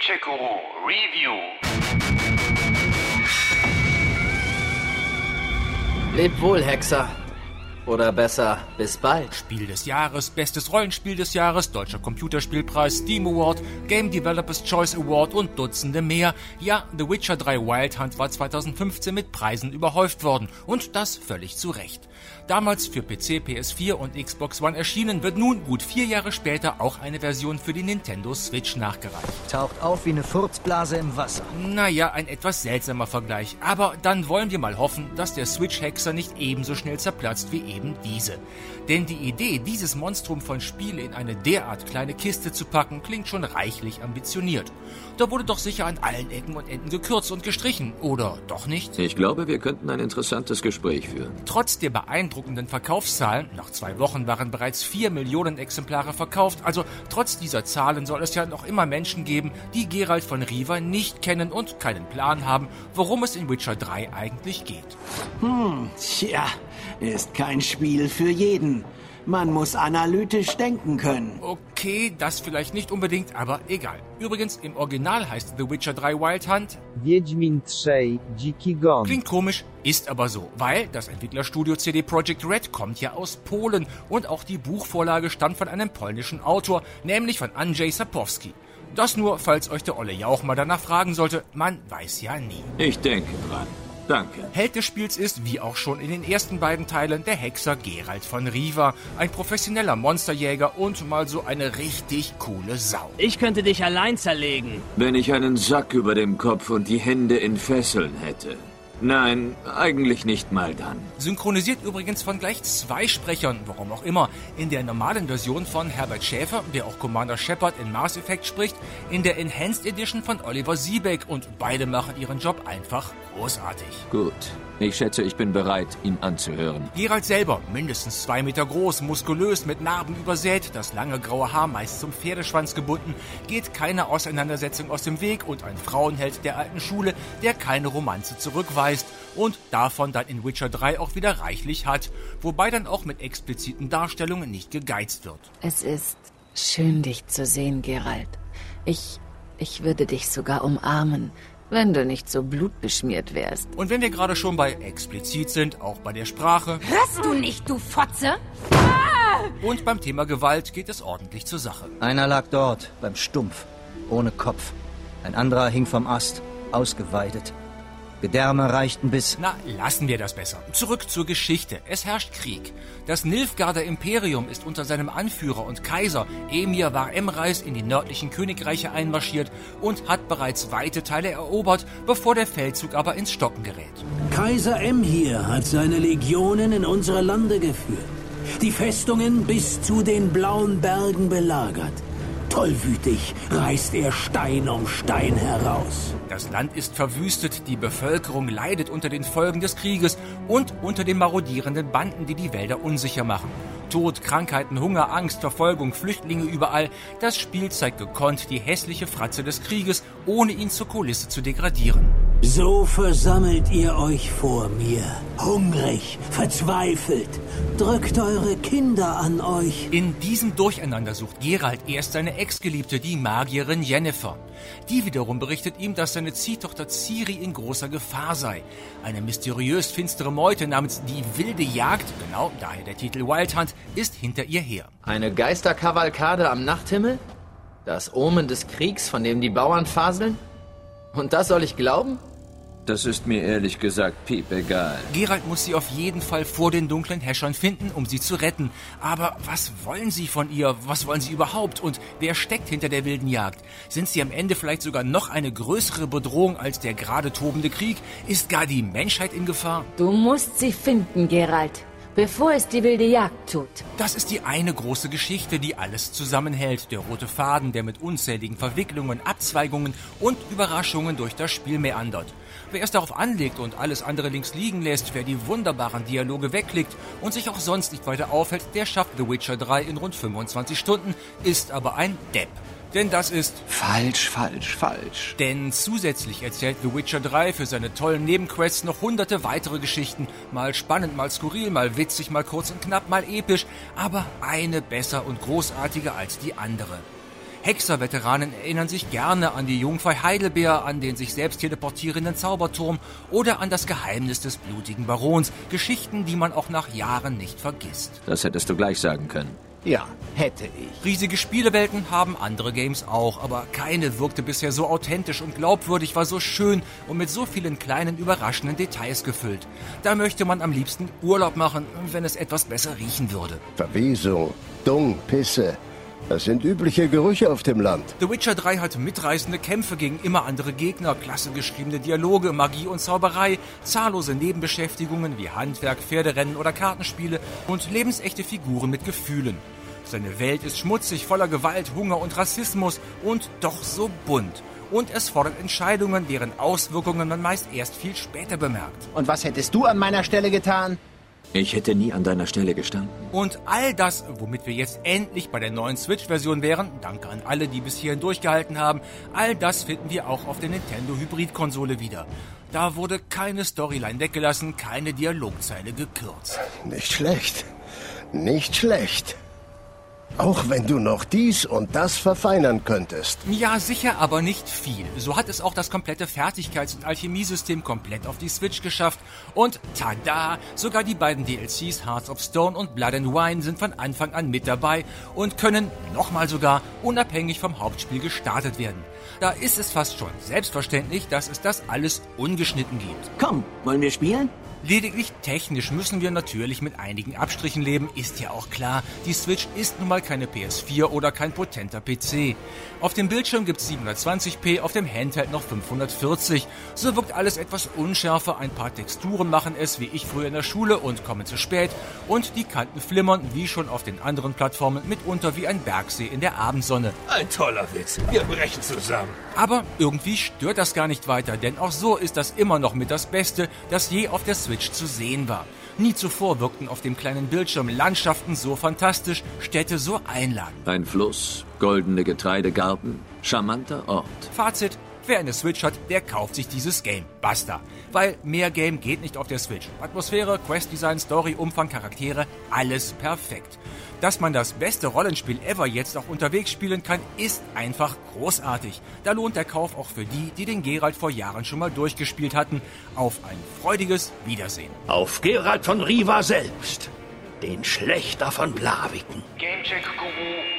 Witcher Guru Review. Leb wohl, Hexer. Oder besser, bis bald. Spiel des Jahres, bestes Rollenspiel des Jahres, Deutscher Computerspielpreis, Steam Award, Game Developers Choice Award und Dutzende mehr. Ja, The Witcher 3 Wild Hunt war 2015 mit Preisen überhäuft worden. Und das völlig zu Recht. Damals für PC, PS4 und Xbox One erschienen, wird nun gut vier Jahre später auch eine Version für die Nintendo Switch nachgereicht. Taucht auf wie eine Furzblase im Wasser. Naja, ein etwas seltsamer Vergleich. Aber dann wollen wir mal hoffen, dass der Switch-Hexer nicht ebenso schnell zerplatzt wie eben diese. Denn die Idee, dieses Monstrum von Spiele in eine derart kleine Kiste zu packen, klingt schon reichlich ambitioniert. Da wurde doch sicher an allen Ecken und Enden gekürzt und gestrichen, oder doch nicht? Ich glaube, wir könnten ein interessantes Gespräch führen. Trotz der beeindruckenden Verkaufszahlen, nach zwei Wochen waren bereits vier Millionen Exemplare verkauft, also trotz dieser Zahlen soll es ja noch immer Menschen geben, die Geralt von Riva nicht kennen und keinen Plan haben, worum es in Witcher 3 eigentlich geht. Hm, tja, ist kein Spiel für jeden. Man muss analytisch denken können. Okay, das vielleicht nicht unbedingt, aber egal. Übrigens, im Original heißt The Witcher 3 Wild Hunt. Wiedźmin 3 Dziki Gon. Klingt komisch, ist aber so, weil das Entwicklerstudio CD Projekt Red kommt ja aus Polen und auch die Buchvorlage stammt von einem polnischen Autor, nämlich von Andrzej Sapowski. Das nur, falls euch der Olle Jauch mal danach fragen sollte, man weiß ja nie. Ich denke dran. Danke. Held des Spiels ist, wie auch schon in den ersten beiden Teilen, der Hexer Geralt von Riva, ein professioneller Monsterjäger und mal so eine richtig coole Sau. Ich könnte dich allein zerlegen. Wenn ich einen Sack über dem Kopf und die Hände in Fesseln hätte. Nein, eigentlich nicht mal dann. Synchronisiert übrigens von gleich zwei Sprechern, warum auch immer. In der normalen Version von Herbert Schäfer, der auch Commander Shepard in Mass Effect spricht, in der Enhanced Edition von Oliver Siebeck und beide machen ihren Job einfach großartig. Gut. Ich schätze, ich bin bereit, ihn anzuhören. Geralt selber, mindestens zwei Meter groß, muskulös, mit Narben übersät, das lange graue Haar meist zum Pferdeschwanz gebunden, geht keine Auseinandersetzung aus dem Weg und ein Frauenheld der alten Schule, der keine Romanze zurückweist und davon dann in Witcher 3 auch wieder reichlich hat, wobei dann auch mit expliziten Darstellungen nicht gegeizt wird. Es ist schön, dich zu sehen, Geralt. Ich, ich würde dich sogar umarmen, wenn du nicht so blutbeschmiert wärst. Und wenn wir gerade schon bei explizit sind, auch bei der Sprache Hörst du nicht, du Fotze? und beim Thema Gewalt geht es ordentlich zur Sache. Einer lag dort, beim Stumpf, ohne Kopf. Ein anderer hing vom Ast, ausgeweidet. Gedärme reichten bis... Na, lassen wir das besser. Zurück zur Geschichte. Es herrscht Krieg. Das Nilfgaarder Imperium ist unter seinem Anführer und Kaiser Emir war Emreis in die nördlichen Königreiche einmarschiert und hat bereits weite Teile erobert, bevor der Feldzug aber ins Stocken gerät. Kaiser Emhir hat seine Legionen in unsere Lande geführt. Die Festungen bis zu den blauen Bergen belagert. Tollwütig reißt er Stein um Stein heraus. Das Land ist verwüstet, die Bevölkerung leidet unter den Folgen des Krieges und unter den marodierenden Banden, die die Wälder unsicher machen. Tod, Krankheiten, Hunger, Angst, Verfolgung, Flüchtlinge überall. Das Spiel zeigt gekonnt die hässliche Fratze des Krieges, ohne ihn zur Kulisse zu degradieren. So versammelt ihr euch vor mir, hungrig, verzweifelt. Drückt eure Kinder an euch. In diesem Durcheinander sucht Geralt erst seine Ex-Geliebte, die Magierin Jennifer. Die wiederum berichtet ihm, dass seine Ziehtochter Ciri in großer Gefahr sei. Eine mysteriös finstere Meute namens die Wilde Jagd, genau daher der Titel Wild Hunt, ist hinter ihr her. Eine Geisterkavalkade am Nachthimmel? Das Omen des Kriegs, von dem die Bauern faseln? Und das soll ich glauben? Das ist mir ehrlich gesagt piep egal. Geralt muss sie auf jeden Fall vor den dunklen Häschern finden, um sie zu retten. Aber was wollen sie von ihr? Was wollen sie überhaupt? Und wer steckt hinter der wilden Jagd? Sind sie am Ende vielleicht sogar noch eine größere Bedrohung als der gerade tobende Krieg? Ist gar die Menschheit in Gefahr? Du musst sie finden, Geralt, bevor es die wilde Jagd tut. Das ist die eine große Geschichte, die alles zusammenhält. Der rote Faden, der mit unzähligen Verwicklungen, Abzweigungen und Überraschungen durch das Spiel meandert. Wer es darauf anlegt und alles andere links liegen lässt, wer die wunderbaren Dialoge wegklickt und sich auch sonst nicht weiter aufhält, der schafft The Witcher 3 in rund 25 Stunden, ist aber ein Depp. Denn das ist Falsch, falsch, falsch. Denn zusätzlich erzählt The Witcher 3 für seine tollen Nebenquests noch hunderte weitere Geschichten. Mal spannend, mal skurril, mal witzig, mal kurz und knapp, mal episch, aber eine besser und großartiger als die andere. Hexer-Veteranen erinnern sich gerne an die Jungfrau Heidelbeer, an den sich selbst teleportierenden Zauberturm oder an das Geheimnis des blutigen Barons. Geschichten, die man auch nach Jahren nicht vergisst. Das hättest du gleich sagen können. Ja, hätte ich. Riesige Spielewelten haben andere Games auch, aber keine wirkte bisher so authentisch und glaubwürdig, war so schön und mit so vielen kleinen überraschenden Details gefüllt. Da möchte man am liebsten Urlaub machen, wenn es etwas besser riechen würde. Verwesung, Dung, Pisse. Das sind übliche Gerüche auf dem Land. The Witcher 3 hat mitreißende Kämpfe gegen immer andere Gegner, klasse geschriebene Dialoge, Magie und Zauberei, zahllose Nebenbeschäftigungen wie Handwerk, Pferderennen oder Kartenspiele und lebensechte Figuren mit Gefühlen. Seine Welt ist schmutzig, voller Gewalt, Hunger und Rassismus und doch so bunt. Und es fordert Entscheidungen, deren Auswirkungen man meist erst viel später bemerkt. Und was hättest du an meiner Stelle getan? Ich hätte nie an deiner Stelle gestanden. Und all das, womit wir jetzt endlich bei der neuen Switch-Version wären, danke an alle, die bis hierhin durchgehalten haben, all das finden wir auch auf der Nintendo Hybrid-Konsole wieder. Da wurde keine Storyline weggelassen, keine Dialogzeile gekürzt. Nicht schlecht. Nicht schlecht. Auch wenn du noch dies und das verfeinern könntest. Ja, sicher, aber nicht viel. So hat es auch das komplette Fertigkeits- und Alchemiesystem komplett auf die Switch geschafft. Und tada! Sogar die beiden DLCs Hearts of Stone und Blood and Wine sind von Anfang an mit dabei und können, nochmal sogar, unabhängig vom Hauptspiel gestartet werden. Da ist es fast schon selbstverständlich, dass es das alles ungeschnitten gibt. Komm, wollen wir spielen? Lediglich technisch müssen wir natürlich mit einigen Abstrichen leben, ist ja auch klar. Die Switch ist nun mal keine PS4 oder kein potenter PC. Auf dem Bildschirm gibt's 720p, auf dem Handheld noch 540. So wirkt alles etwas unschärfer, ein paar Texturen machen es wie ich früher in der Schule und kommen zu spät und die Kanten flimmern wie schon auf den anderen Plattformen mitunter wie ein Bergsee in der Abendsonne. Ein toller Witz. Wir brechen zusammen. Aber irgendwie stört das gar nicht weiter, denn auch so ist das immer noch mit das Beste, das je auf der Switch zu sehen war. Nie zuvor wirkten auf dem kleinen Bildschirm Landschaften so fantastisch, Städte so einladend. Ein Fluss, goldene Getreidegarten, charmanter Ort. Fazit, wer eine Switch hat, der kauft sich dieses Game. Basta. Weil mehr Game geht nicht auf der Switch. Atmosphäre, Questdesign, Story, Umfang, Charaktere, alles perfekt. Dass man das beste Rollenspiel ever jetzt auch unterwegs spielen kann, ist einfach großartig. Da lohnt der Kauf auch für die, die den Geralt vor Jahren schon mal durchgespielt hatten. Auf ein freudiges Wiedersehen. Auf Gerald von Riva selbst. Den Schlechter von Blaviken. Gamecheck Guru